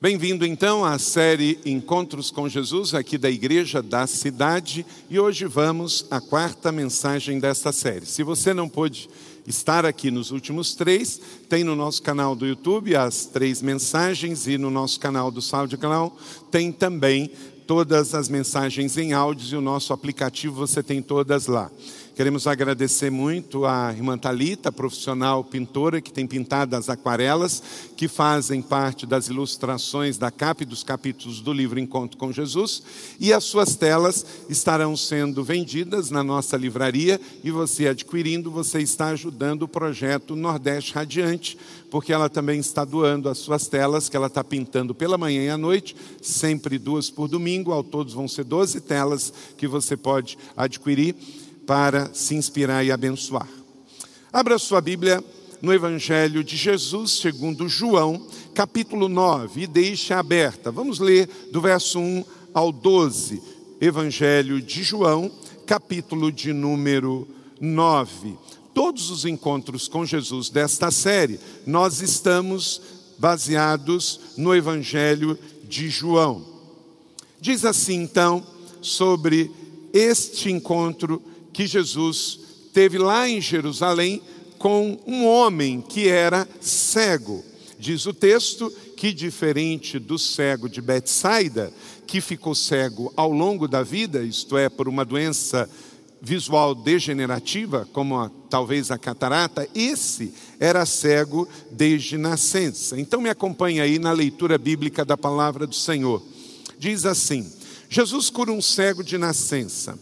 Bem-vindo então à série Encontros com Jesus, aqui da Igreja da Cidade, e hoje vamos à quarta mensagem desta série. Se você não pôde estar aqui nos últimos três, tem no nosso canal do YouTube as três mensagens e no nosso canal do SoundCloud tem também todas as mensagens em áudios e o nosso aplicativo você tem todas lá. Queremos agradecer muito à irmã Talita, profissional pintora, que tem pintado as aquarelas, que fazem parte das ilustrações da capa e dos capítulos do livro Encontro com Jesus. E as suas telas estarão sendo vendidas na nossa livraria. E você adquirindo, você está ajudando o projeto Nordeste Radiante, porque ela também está doando as suas telas, que ela está pintando pela manhã e à noite, sempre duas por domingo, ao todos vão ser 12 telas que você pode adquirir para se inspirar e abençoar. Abra sua Bíblia no Evangelho de Jesus, segundo João, capítulo 9, e deixe aberta. Vamos ler do verso 1 ao 12. Evangelho de João, capítulo de número 9. Todos os encontros com Jesus desta série, nós estamos baseados no Evangelho de João. Diz assim então sobre este encontro que Jesus teve lá em Jerusalém com um homem que era cego. Diz o texto que, diferente do cego de Betsaida, que ficou cego ao longo da vida, isto é, por uma doença visual degenerativa, como a, talvez a catarata, esse era cego desde nascença. Então me acompanhe aí na leitura bíblica da palavra do Senhor. Diz assim: Jesus cura um cego de nascença.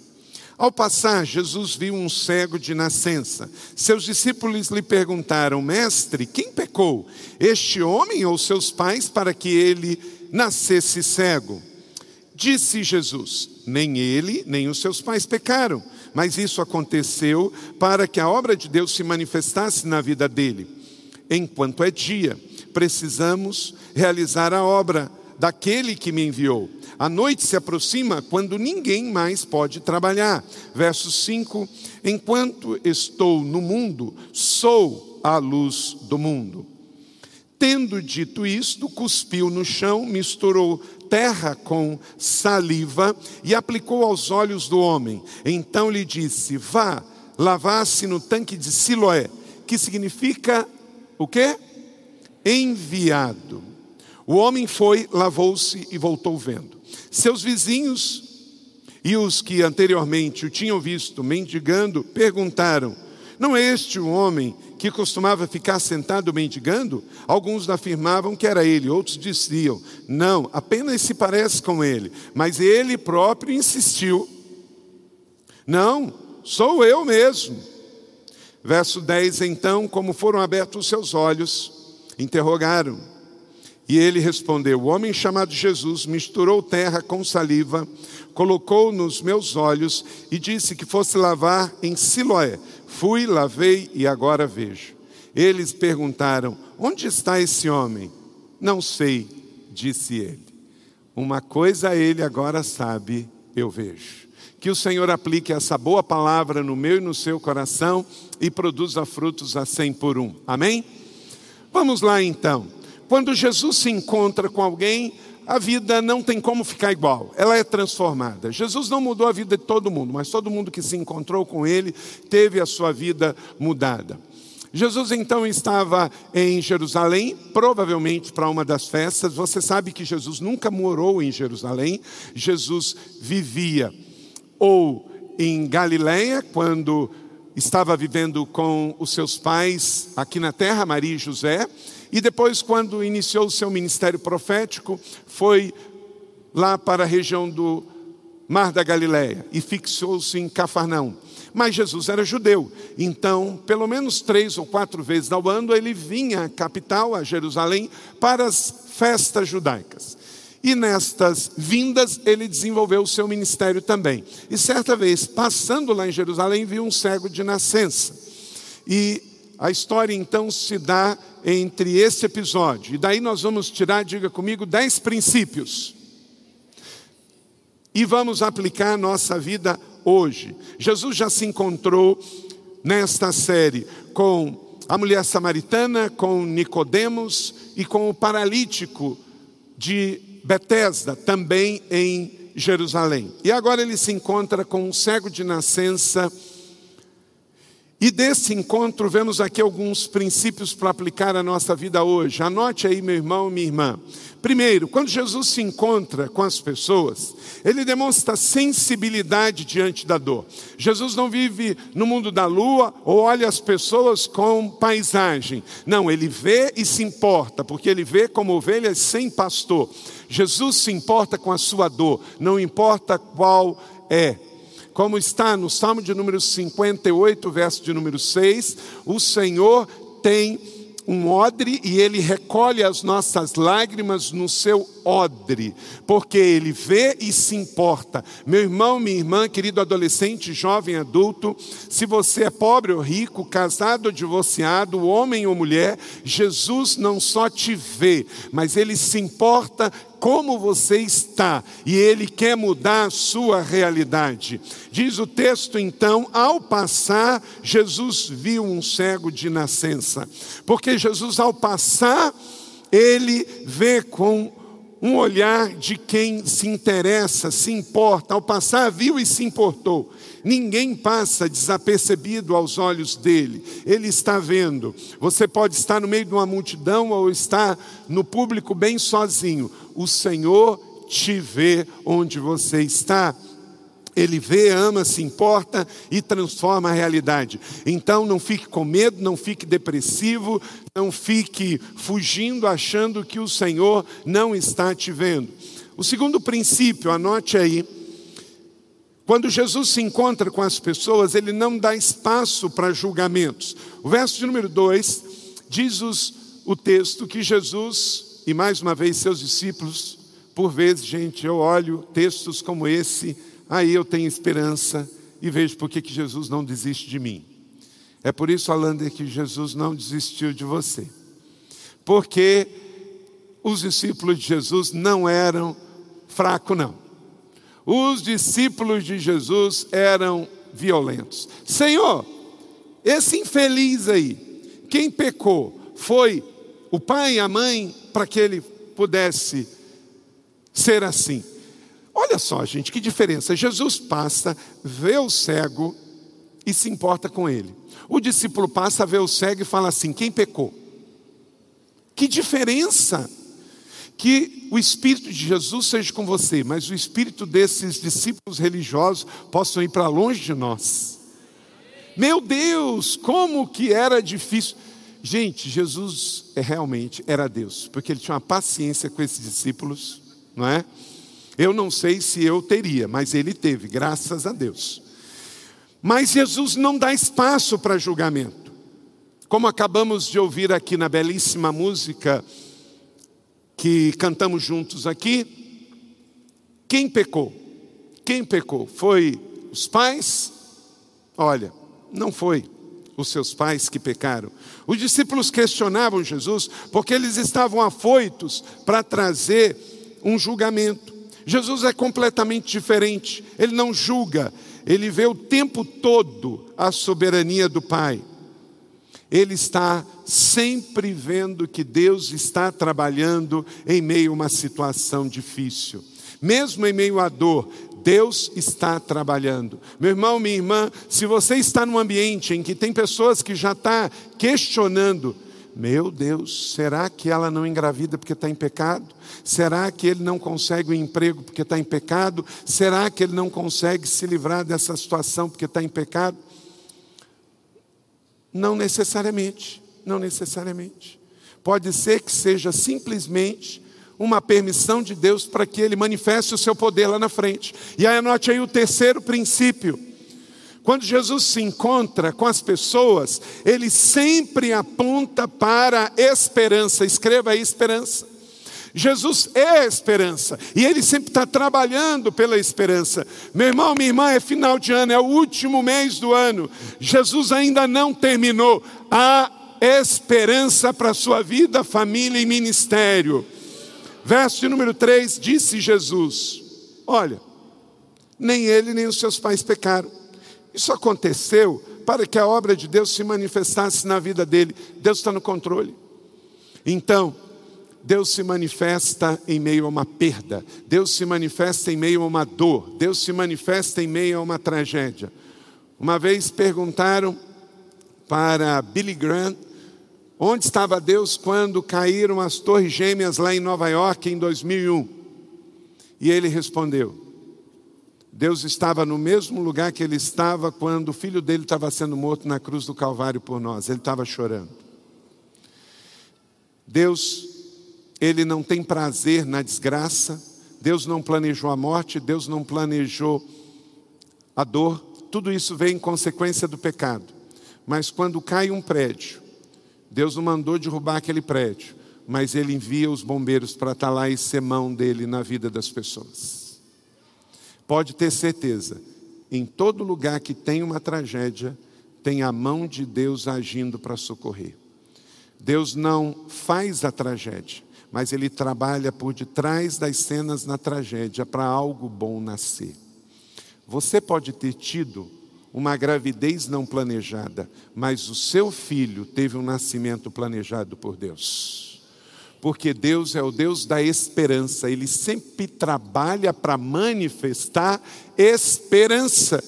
Ao passar, Jesus viu um cego de nascença. Seus discípulos lhe perguntaram: Mestre, quem pecou, este homem ou seus pais, para que ele nascesse cego? Disse Jesus: Nem ele, nem os seus pais pecaram, mas isso aconteceu para que a obra de Deus se manifestasse na vida dele. Enquanto é dia, precisamos realizar a obra daquele que me enviou. A noite se aproxima quando ninguém mais pode trabalhar. Verso 5: Enquanto estou no mundo, sou a luz do mundo. Tendo dito isto, cuspiu no chão, misturou terra com saliva e aplicou aos olhos do homem. Então lhe disse: Vá, lavar-se no tanque de Siloé, que significa o quê? Enviado. O homem foi, lavou-se e voltou vendo. Seus vizinhos e os que anteriormente o tinham visto mendigando perguntaram: Não é este o homem que costumava ficar sentado mendigando? Alguns afirmavam que era ele, outros diziam: Não, apenas se parece com ele. Mas ele próprio insistiu: Não, sou eu mesmo. Verso 10: Então, como foram abertos os seus olhos, interrogaram e ele respondeu: O homem chamado Jesus misturou terra com saliva, colocou nos meus olhos e disse que fosse lavar em Siloé. Fui, lavei e agora vejo. Eles perguntaram: Onde está esse homem? Não sei, disse ele. Uma coisa ele agora sabe, eu vejo. Que o Senhor aplique essa boa palavra no meu e no seu coração e produza frutos a cem por um. Amém? Vamos lá então. Quando Jesus se encontra com alguém, a vida não tem como ficar igual, ela é transformada. Jesus não mudou a vida de todo mundo, mas todo mundo que se encontrou com ele teve a sua vida mudada. Jesus então estava em Jerusalém, provavelmente para uma das festas. Você sabe que Jesus nunca morou em Jerusalém, Jesus vivia ou em Galiléia, quando estava vivendo com os seus pais aqui na terra, Maria e José e depois, quando iniciou o seu ministério profético, foi lá para a região do Mar da Galileia e fixou-se em Cafarnaum. Mas Jesus era judeu, então, pelo menos três ou quatro vezes ao ano, ele vinha à capital, a Jerusalém, para as festas judaicas. E nestas vindas, ele desenvolveu o seu ministério também. E certa vez, passando lá em Jerusalém, viu um cego de nascença. E a história então se dá entre esse episódio. E daí nós vamos tirar, diga comigo, dez princípios. E vamos aplicar a nossa vida hoje. Jesus já se encontrou nesta série com a mulher samaritana, com Nicodemos e com o paralítico de Betesda, também em Jerusalém. E agora ele se encontra com um cego de nascença. E desse encontro vemos aqui alguns princípios para aplicar à nossa vida hoje. Anote aí, meu irmão, minha irmã. Primeiro, quando Jesus se encontra com as pessoas, ele demonstra sensibilidade diante da dor. Jesus não vive no mundo da lua ou olha as pessoas com paisagem. Não, ele vê e se importa, porque ele vê como ovelhas sem pastor. Jesus se importa com a sua dor, não importa qual é. Como está no Salmo de número 58, verso de número 6, o Senhor tem um odre e ele recolhe as nossas lágrimas no seu odre, porque ele vê e se importa. Meu irmão, minha irmã, querido adolescente, jovem, adulto, se você é pobre ou rico, casado ou divorciado, homem ou mulher, Jesus não só te vê, mas ele se importa como você está e ele quer mudar a sua realidade. Diz o texto então, ao passar, Jesus viu um cego de nascença, porque Jesus, ao passar, ele vê com um olhar de quem se interessa, se importa. Ao passar, viu e se importou. Ninguém passa desapercebido aos olhos dele. Ele está vendo. Você pode estar no meio de uma multidão ou estar no público bem sozinho. O Senhor te vê onde você está. Ele vê, ama, se importa e transforma a realidade. Então não fique com medo, não fique depressivo, não fique fugindo achando que o Senhor não está te vendo. O segundo princípio, anote aí. Quando Jesus se encontra com as pessoas, ele não dá espaço para julgamentos. O verso de número 2 diz os, o texto que Jesus, e mais uma vez seus discípulos, por vezes, gente, eu olho textos como esse aí eu tenho esperança e vejo por que Jesus não desiste de mim. É por isso, Alander, que Jesus não desistiu de você. Porque os discípulos de Jesus não eram fracos, não. Os discípulos de Jesus eram violentos. Senhor, esse infeliz aí, quem pecou? Foi o pai e a mãe para que ele pudesse ser assim. Olha só, gente, que diferença. Jesus passa, vê o cego e se importa com ele. O discípulo passa, vê o cego e fala assim: quem pecou? Que diferença! Que o Espírito de Jesus seja com você, mas o Espírito desses discípulos religiosos possam ir para longe de nós. Meu Deus, como que era difícil. Gente, Jesus é realmente era Deus, porque ele tinha uma paciência com esses discípulos, não é? Eu não sei se eu teria, mas ele teve, graças a Deus. Mas Jesus não dá espaço para julgamento. Como acabamos de ouvir aqui na belíssima música que cantamos juntos aqui, quem pecou? Quem pecou? Foi os pais? Olha, não foi os seus pais que pecaram. Os discípulos questionavam Jesus porque eles estavam afoitos para trazer um julgamento. Jesus é completamente diferente. Ele não julga, ele vê o tempo todo a soberania do Pai. Ele está sempre vendo que Deus está trabalhando em meio a uma situação difícil. Mesmo em meio à dor, Deus está trabalhando. Meu irmão, minha irmã, se você está num ambiente em que tem pessoas que já estão tá questionando, meu Deus, será que ela não engravida porque está em pecado? Será que ele não consegue o um emprego porque está em pecado? Será que ele não consegue se livrar dessa situação porque está em pecado? Não necessariamente, não necessariamente. Pode ser que seja simplesmente uma permissão de Deus para que ele manifeste o seu poder lá na frente. E aí anote aí o terceiro princípio. Quando Jesus se encontra com as pessoas, ele sempre aponta para a esperança. Escreva aí esperança. Jesus é a esperança e Ele sempre está trabalhando pela esperança. Meu irmão, minha irmã, é final de ano, é o último mês do ano. Jesus ainda não terminou. Há esperança para a sua vida, família e ministério. Verso número 3: Disse Jesus: Olha, nem ele nem os seus pais pecaram isso aconteceu para que a obra de Deus se manifestasse na vida dele. Deus está no controle. Então, Deus se manifesta em meio a uma perda, Deus se manifesta em meio a uma dor, Deus se manifesta em meio a uma tragédia. Uma vez perguntaram para Billy Graham onde estava Deus quando caíram as Torres Gêmeas lá em Nova York em 2001. E ele respondeu: Deus estava no mesmo lugar que ele estava quando o filho dele estava sendo morto na cruz do Calvário por nós, ele estava chorando. Deus ele não tem prazer na desgraça, Deus não planejou a morte, Deus não planejou a dor, tudo isso vem em consequência do pecado. Mas quando cai um prédio, Deus não mandou derrubar aquele prédio, mas Ele envia os bombeiros para estar lá e ser mão dele na vida das pessoas. Pode ter certeza, em todo lugar que tem uma tragédia, tem a mão de Deus agindo para socorrer. Deus não faz a tragédia, mas ele trabalha por detrás das cenas na tragédia para algo bom nascer. Você pode ter tido uma gravidez não planejada, mas o seu filho teve um nascimento planejado por Deus. Porque Deus é o Deus da esperança, Ele sempre trabalha para manifestar esperança.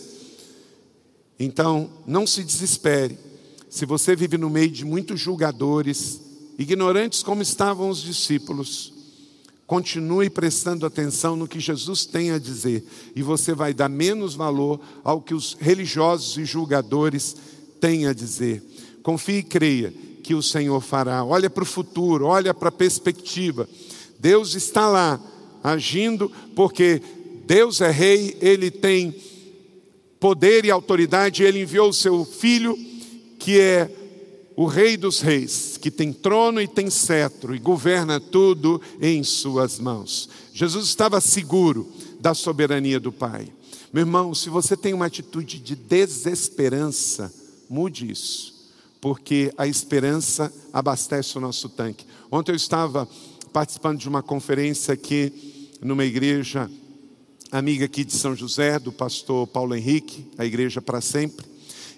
Então, não se desespere. Se você vive no meio de muitos julgadores, ignorantes como estavam os discípulos, continue prestando atenção no que Jesus tem a dizer, e você vai dar menos valor ao que os religiosos e julgadores têm a dizer. Confie e creia que o Senhor fará. Olha para o futuro, olha para a perspectiva. Deus está lá agindo, porque Deus é rei, ele tem poder e autoridade, ele enviou o seu filho, que é o Rei dos Reis, que tem trono e tem cetro e governa tudo em Suas mãos. Jesus estava seguro da soberania do Pai. Meu irmão, se você tem uma atitude de desesperança, mude isso, porque a esperança abastece o nosso tanque. Ontem eu estava participando de uma conferência aqui numa igreja amiga aqui de São José, do pastor Paulo Henrique, a igreja para sempre,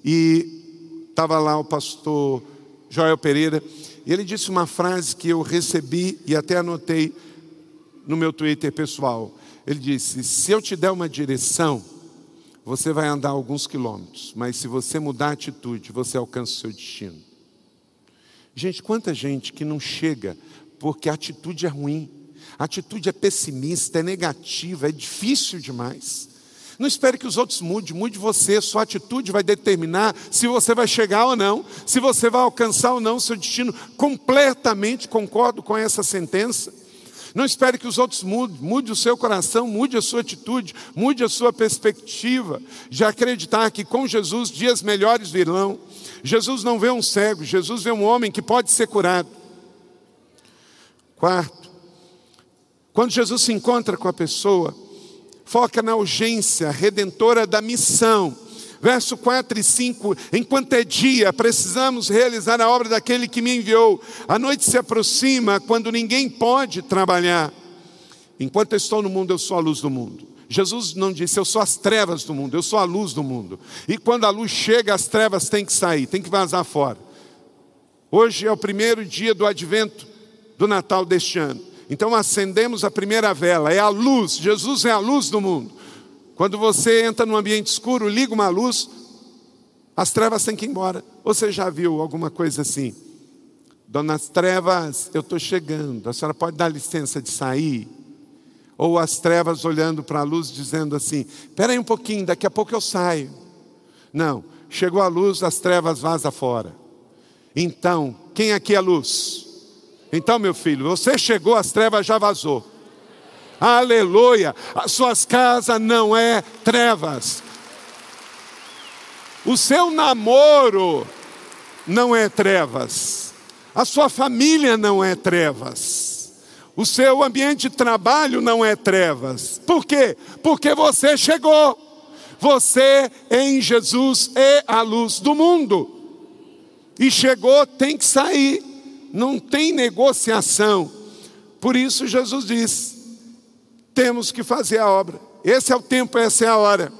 e estava lá o pastor Joel Pereira, e ele disse uma frase que eu recebi e até anotei no meu Twitter pessoal. Ele disse: Se eu te der uma direção, você vai andar alguns quilômetros, mas se você mudar a atitude, você alcança o seu destino. Gente, quanta gente que não chega porque a atitude é ruim, a atitude é pessimista, é negativa, é difícil demais. Não espere que os outros mudem, mude você, sua atitude vai determinar se você vai chegar ou não, se você vai alcançar ou não o seu destino. Completamente concordo com essa sentença. Não espere que os outros mudem, mude o seu coração, mude a sua atitude, mude a sua perspectiva, de acreditar que com Jesus dias melhores virão. Jesus não vê um cego, Jesus vê um homem que pode ser curado. Quarto, quando Jesus se encontra com a pessoa, foca na urgência redentora da missão. Verso 4 e 5: Enquanto é dia, precisamos realizar a obra daquele que me enviou. A noite se aproxima quando ninguém pode trabalhar. Enquanto eu estou no mundo, eu sou a luz do mundo. Jesus não disse, eu sou as trevas do mundo, eu sou a luz do mundo. E quando a luz chega, as trevas têm que sair, têm que vazar fora. Hoje é o primeiro dia do advento do Natal deste ano. Então acendemos a primeira vela, é a luz, Jesus é a luz do mundo. Quando você entra num ambiente escuro, liga uma luz, as trevas têm que ir embora. Você já viu alguma coisa assim? Donas Trevas, eu estou chegando, a senhora pode dar licença de sair? Ou as trevas olhando para a luz dizendo assim: espera aí um pouquinho, daqui a pouco eu saio. Não, chegou a luz, as trevas vazam fora. Então, quem aqui é luz? Então, meu filho, você chegou, as trevas já vazou. Aleluia! As suas casas não é trevas. O seu namoro não é trevas. A sua família não é trevas. O seu ambiente de trabalho não é trevas. Por quê? Porque você chegou. Você em Jesus é a luz do mundo. E chegou, tem que sair não tem negociação. Por isso Jesus diz: temos que fazer a obra. Esse é o tempo, essa é a hora.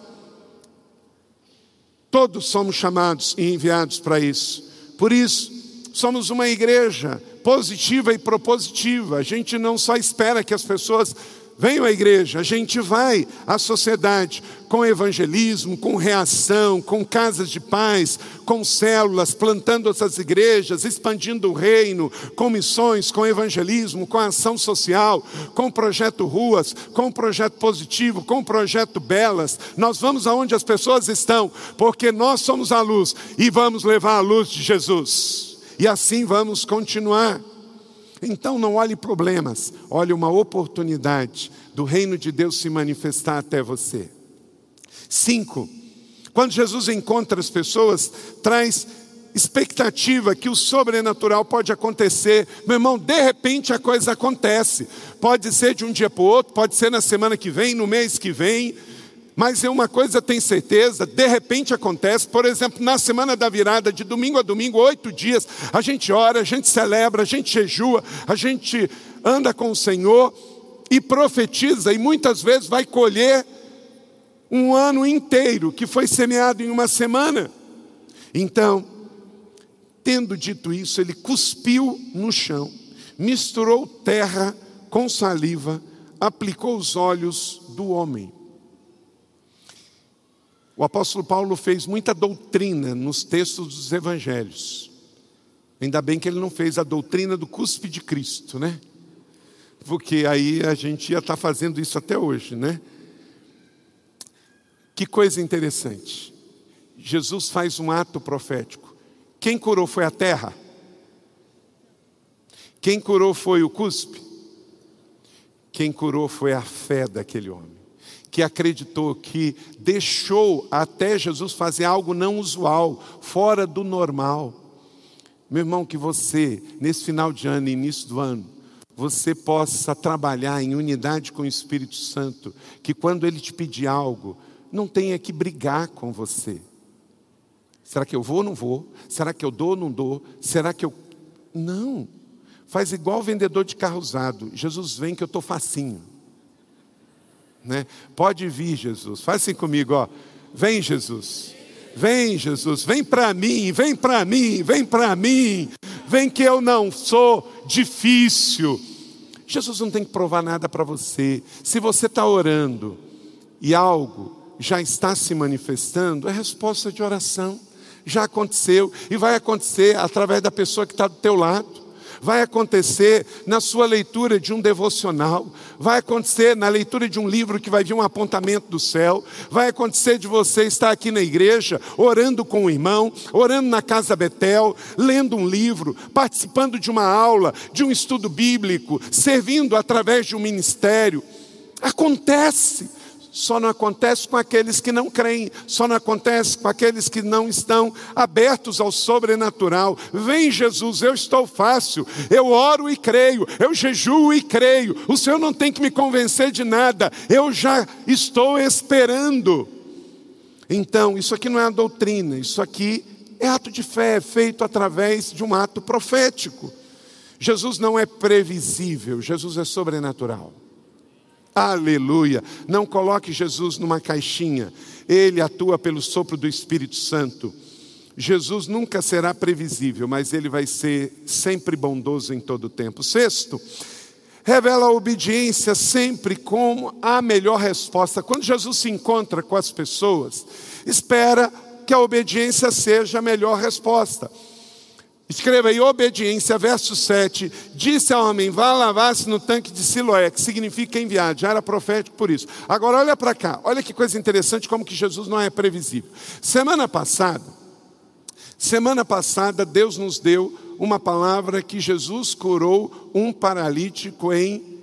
Todos somos chamados e enviados para isso. Por isso, somos uma igreja positiva e propositiva. A gente não só espera que as pessoas venham à igreja, a gente vai à sociedade com evangelismo, com reação, com casas de paz, com células, plantando essas igrejas, expandindo o reino, com missões, com evangelismo, com ação social, com o projeto Ruas, com o projeto Positivo, com o projeto Belas. Nós vamos aonde as pessoas estão, porque nós somos a luz e vamos levar a luz de Jesus. E assim vamos continuar. Então não olhe problemas, olhe uma oportunidade do reino de Deus se manifestar até você. Cinco, quando Jesus encontra as pessoas, traz expectativa que o sobrenatural pode acontecer. Meu irmão, de repente a coisa acontece. Pode ser de um dia para o outro, pode ser na semana que vem, no mês que vem. Mas é uma coisa tem certeza, de repente acontece, por exemplo, na semana da virada, de domingo a domingo, oito dias, a gente ora, a gente celebra, a gente jejua, a gente anda com o Senhor e profetiza, e muitas vezes vai colher um ano inteiro que foi semeado em uma semana. Então, tendo dito isso, ele cuspiu no chão, misturou terra com saliva, aplicou os olhos do homem. O apóstolo Paulo fez muita doutrina nos textos dos evangelhos. Ainda bem que ele não fez a doutrina do cuspe de Cristo, né? Porque aí a gente ia estar tá fazendo isso até hoje, né? Que coisa interessante. Jesus faz um ato profético. Quem curou foi a terra. Quem curou foi o cuspe. Quem curou foi a fé daquele homem que acreditou, que deixou até Jesus fazer algo não usual, fora do normal. Meu irmão, que você, nesse final de ano, início do ano, você possa trabalhar em unidade com o Espírito Santo, que quando ele te pedir algo, não tenha que brigar com você. Será que eu vou ou não vou? Será que eu dou ou não dou? Será que eu. Não. Faz igual o vendedor de carro usado. Jesus vem que eu estou facinho. Né? Pode vir, Jesus. Faz assim comigo, ó. Vem, Jesus. Vem, Jesus. Vem para mim, vem para mim, vem para mim. Vem que eu não sou difícil. Jesus não tem que provar nada para você. Se você está orando e algo já está se manifestando, é resposta de oração. Já aconteceu e vai acontecer através da pessoa que está do teu lado vai acontecer na sua leitura de um devocional, vai acontecer na leitura de um livro que vai vir um apontamento do céu, vai acontecer de você estar aqui na igreja, orando com o irmão, orando na casa Betel, lendo um livro, participando de uma aula, de um estudo bíblico, servindo através de um ministério. Acontece só não acontece com aqueles que não creem, só não acontece com aqueles que não estão abertos ao sobrenatural. Vem Jesus, eu estou fácil, eu oro e creio, eu jejuo e creio. O Senhor não tem que me convencer de nada, eu já estou esperando. Então, isso aqui não é a doutrina, isso aqui é ato de fé, é feito através de um ato profético. Jesus não é previsível, Jesus é sobrenatural. Aleluia. Não coloque Jesus numa caixinha. Ele atua pelo sopro do Espírito Santo. Jesus nunca será previsível, mas ele vai ser sempre bondoso em todo o tempo. Sexto, revela a obediência sempre como a melhor resposta. Quando Jesus se encontra com as pessoas, espera que a obediência seja a melhor resposta. Escreva aí, obediência, verso 7. Disse ao homem: vá lavar-se no tanque de Siloé, que significa enviado. Já era profético por isso. Agora olha para cá, olha que coisa interessante, como que Jesus não é previsível. Semana passada, semana passada, Deus nos deu uma palavra que Jesus curou um paralítico em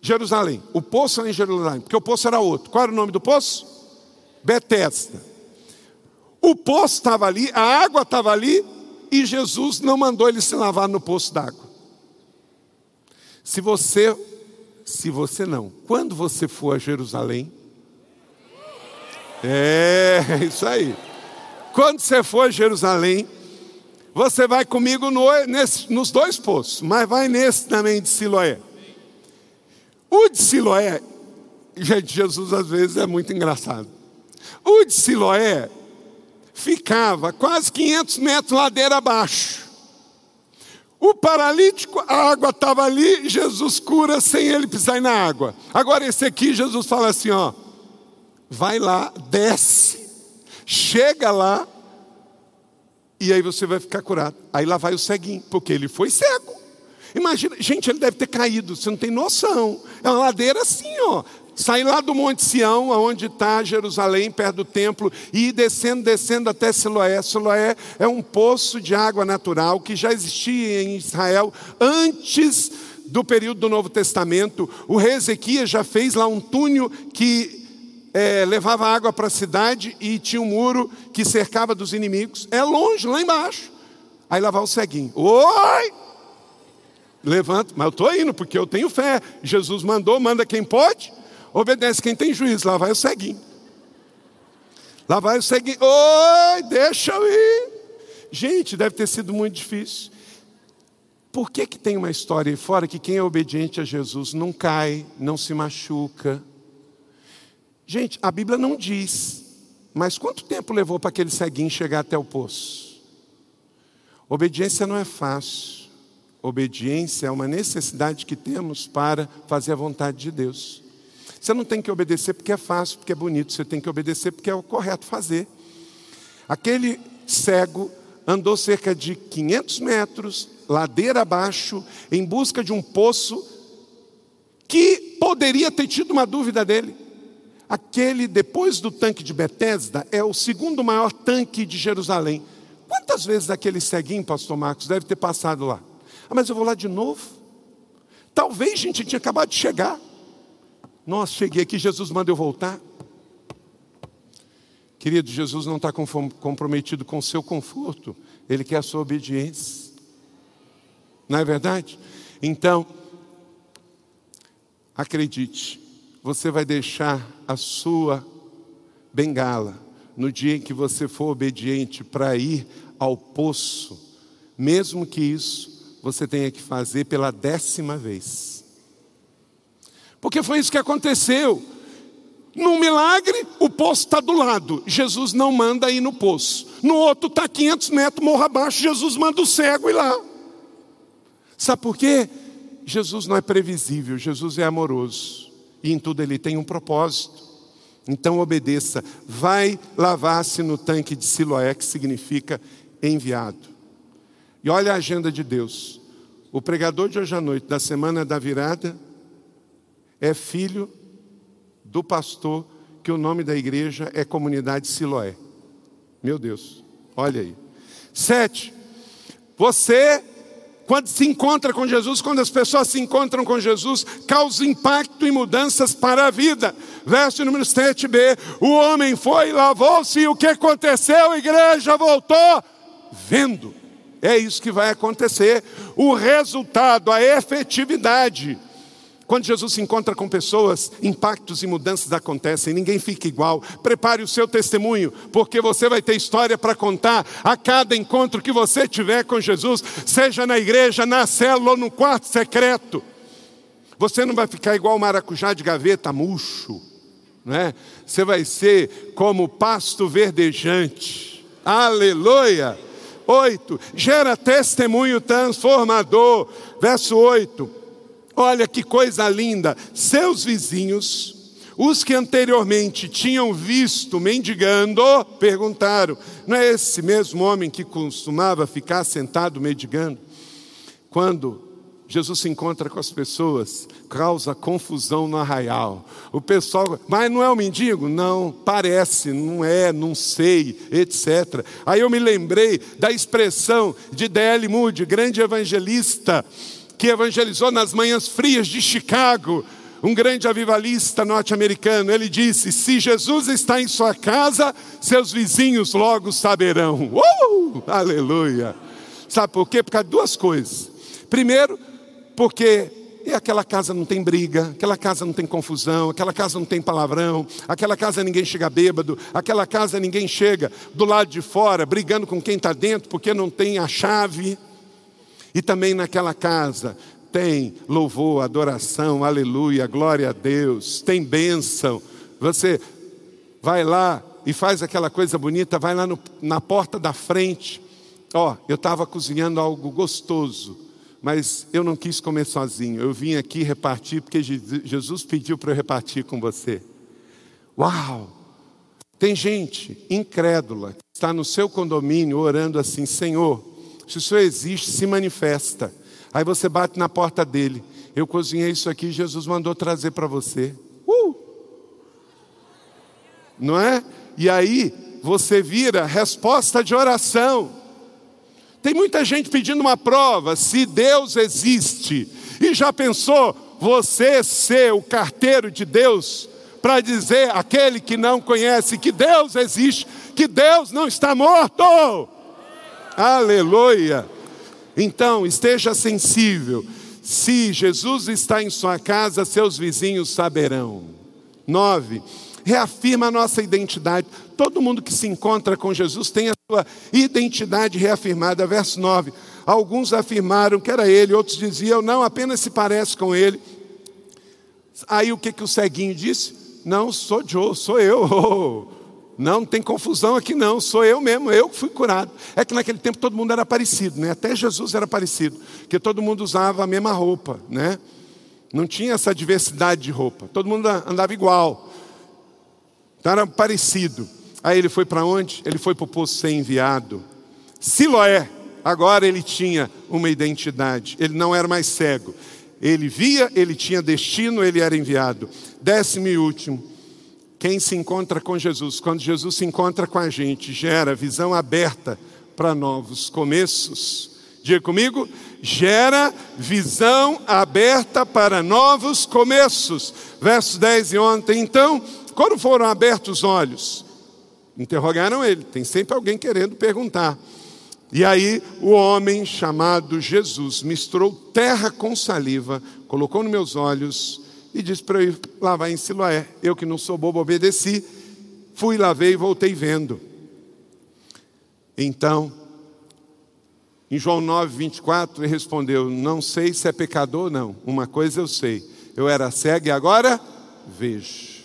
Jerusalém. O poço em Jerusalém, porque o poço era outro. Qual era o nome do poço? Betesda. O poço estava ali, a água estava ali, e Jesus não mandou ele se lavar no poço d'água. Se você, se você não, quando você for a Jerusalém, é isso aí. Quando você for a Jerusalém, você vai comigo no, nesse, nos dois poços, mas vai nesse também de Siloé. O de Siloé, gente, Jesus às vezes é muito engraçado. O de Siloé ficava quase 500 metros ladeira abaixo. O paralítico, a água estava ali, Jesus cura sem ele pisar na água. Agora esse aqui, Jesus fala assim, ó, vai lá, desce, chega lá, e aí você vai ficar curado. Aí lá vai o ceguinho, porque ele foi cego. Imagina, gente, ele deve ter caído, você não tem noção. É uma ladeira assim, ó. Sair lá do Monte Sião, onde está Jerusalém, perto do templo, e descendo, descendo até Siloé. Siloé é um poço de água natural que já existia em Israel antes do período do Novo Testamento. O rei Ezequias já fez lá um túnel que é, levava água para a cidade e tinha um muro que cercava dos inimigos. É longe, lá embaixo. Aí lá vai o ceguinho. Oi! Levanta, mas eu estou indo porque eu tenho fé. Jesus mandou, manda quem pode, obedece quem tem juízo. Lá vai o ceguinho. Lá vai o ceguinho. Oi, deixa eu ir. Gente, deve ter sido muito difícil. Por que, que tem uma história aí fora que quem é obediente a Jesus não cai, não se machuca? Gente, a Bíblia não diz, mas quanto tempo levou para aquele ceguinho chegar até o poço? Obediência não é fácil. Obediência é uma necessidade que temos para fazer a vontade de Deus. Você não tem que obedecer porque é fácil, porque é bonito, você tem que obedecer porque é o correto fazer. Aquele cego andou cerca de 500 metros, ladeira abaixo, em busca de um poço que poderia ter tido uma dúvida dele. Aquele, depois do tanque de Betesda, é o segundo maior tanque de Jerusalém. Quantas vezes aquele ceguinho, pastor Marcos, deve ter passado lá? Ah, mas eu vou lá de novo? Talvez, gente, tinha acabado de chegar. Nossa, cheguei aqui, Jesus manda eu voltar. Querido, Jesus não está comprometido com o seu conforto, Ele quer a sua obediência. Não é verdade? Então, acredite, você vai deixar a sua bengala no dia em que você for obediente para ir ao poço, mesmo que isso você tenha que fazer pela décima vez. Porque foi isso que aconteceu. Num milagre, o poço está do lado. Jesus não manda ir no poço. No outro está 500 metros, morro abaixo. Jesus manda o cego ir lá. Sabe por quê? Jesus não é previsível, Jesus é amoroso. E em tudo ele tem um propósito. Então obedeça. Vai lavar-se no tanque de Siloé, que significa enviado. E olha a agenda de Deus. O pregador de hoje à noite, da semana da virada, é filho do pastor, que o nome da igreja é Comunidade Siloé. Meu Deus, olha aí. Sete, você, quando se encontra com Jesus, quando as pessoas se encontram com Jesus, causa impacto e mudanças para a vida. Verso número 7b: o homem foi, lavou-se, e o que aconteceu? A igreja voltou vendo. É isso que vai acontecer. O resultado, a efetividade. Quando Jesus se encontra com pessoas, impactos e mudanças acontecem, ninguém fica igual. Prepare o seu testemunho, porque você vai ter história para contar a cada encontro que você tiver com Jesus, seja na igreja, na célula ou no quarto secreto. Você não vai ficar igual o maracujá de gaveta murcho, né? Você vai ser como pasto verdejante. Aleluia! 8, gera testemunho transformador. Verso 8, olha que coisa linda. Seus vizinhos, os que anteriormente tinham visto mendigando, perguntaram: não é esse mesmo homem que costumava ficar sentado mendigando? Quando Jesus se encontra com as pessoas, causa confusão no arraial. O pessoal, mas não é um mendigo? Não, parece, não é, não sei, etc. Aí eu me lembrei da expressão de D.L. Moody, grande evangelista, que evangelizou nas manhãs frias de Chicago, um grande avivalista norte-americano. Ele disse: Se Jesus está em sua casa, seus vizinhos logo saberão. Uh! Aleluia! Sabe por quê? Por causa de duas coisas. Primeiro, porque e aquela casa não tem briga, aquela casa não tem confusão, aquela casa não tem palavrão, aquela casa ninguém chega bêbado, aquela casa ninguém chega do lado de fora brigando com quem está dentro porque não tem a chave. E também naquela casa tem louvor, adoração, aleluia, glória a Deus, tem bênção. Você vai lá e faz aquela coisa bonita, vai lá no, na porta da frente. Ó, oh, eu estava cozinhando algo gostoso mas eu não quis comer sozinho. Eu vim aqui repartir porque Jesus pediu para eu repartir com você. Uau! Tem gente incrédula que está no seu condomínio orando assim: Senhor, se o Senhor existe, se manifesta. Aí você bate na porta dele. Eu cozinhei isso aqui, Jesus mandou trazer para você. Uh! Não é? E aí você vira resposta de oração. Tem muita gente pedindo uma prova se Deus existe. E já pensou você ser o carteiro de Deus para dizer aquele que não conhece que Deus existe, que Deus não está morto? Aleluia! Então, esteja sensível. Se Jesus está em sua casa, seus vizinhos saberão. Nove, reafirma a nossa identidade. Todo mundo que se encontra com Jesus tem a sua identidade reafirmada. Verso 9. Alguns afirmaram que era ele, outros diziam, não, apenas se parece com ele. Aí o que, que o ceguinho disse? Não, sou Joe, sou eu. Não, não tem confusão aqui não, sou eu mesmo, eu que fui curado. É que naquele tempo todo mundo era parecido, né? Até Jesus era parecido, porque todo mundo usava a mesma roupa, né? Não tinha essa diversidade de roupa, todo mundo andava igual. Então era parecido. Aí ele foi para onde? Ele foi para o poço ser enviado. Siloé, agora ele tinha uma identidade, ele não era mais cego. Ele via, ele tinha destino, ele era enviado. Décimo e último, quem se encontra com Jesus, quando Jesus se encontra com a gente, gera visão aberta para novos começos. Diga comigo, gera visão aberta para novos começos. Versos 10 e ontem. Então, quando foram abertos os olhos, interrogaram ele. Tem sempre alguém querendo perguntar. E aí o homem chamado Jesus misturou terra com saliva, colocou nos meus olhos e disse para eu ir lavar em Siloé. Eu que não sou bobo, obedeci. Fui, lavei e voltei vendo. Então, em João 9, 24, ele respondeu: Não sei se é pecador ou não. Uma coisa eu sei. Eu era cego e agora vejo.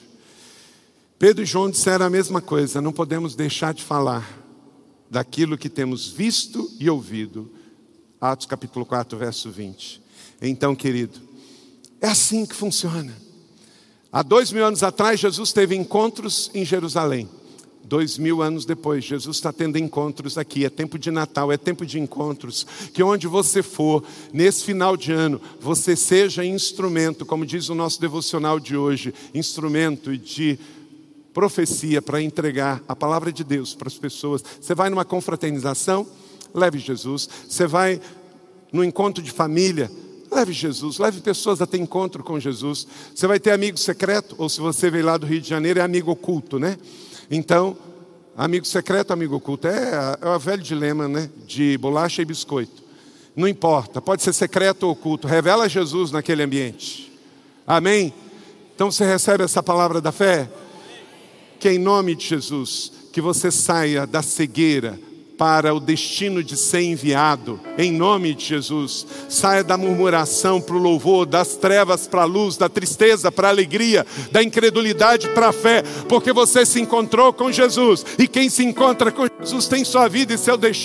Pedro e João disseram a mesma coisa. Não podemos deixar de falar daquilo que temos visto e ouvido. Atos capítulo 4, verso 20. Então, querido, é assim que funciona. Há dois mil anos atrás, Jesus teve encontros em Jerusalém. Dois mil anos depois, Jesus está tendo encontros aqui. É tempo de Natal, é tempo de encontros. Que onde você for, nesse final de ano, você seja instrumento, como diz o nosso devocional de hoje, instrumento de profecia para entregar a palavra de Deus para as pessoas. Você vai numa confraternização, leve Jesus. Você vai no encontro de família, Leve Jesus, leve pessoas a ter encontro com Jesus. Você vai ter amigo secreto, ou se você veio lá do Rio de Janeiro, é amigo oculto, né? Então, amigo secreto, amigo oculto, é, é o velho dilema, né? De bolacha e biscoito. Não importa, pode ser secreto ou oculto, revela Jesus naquele ambiente. Amém? Então você recebe essa palavra da fé? Que em nome de Jesus, que você saia da cegueira, para o destino de ser enviado, em nome de Jesus. Saia da murmuração para o louvor, das trevas para a luz, da tristeza para a alegria, da incredulidade para a fé, porque você se encontrou com Jesus, e quem se encontra com Jesus tem sua vida e seu destino.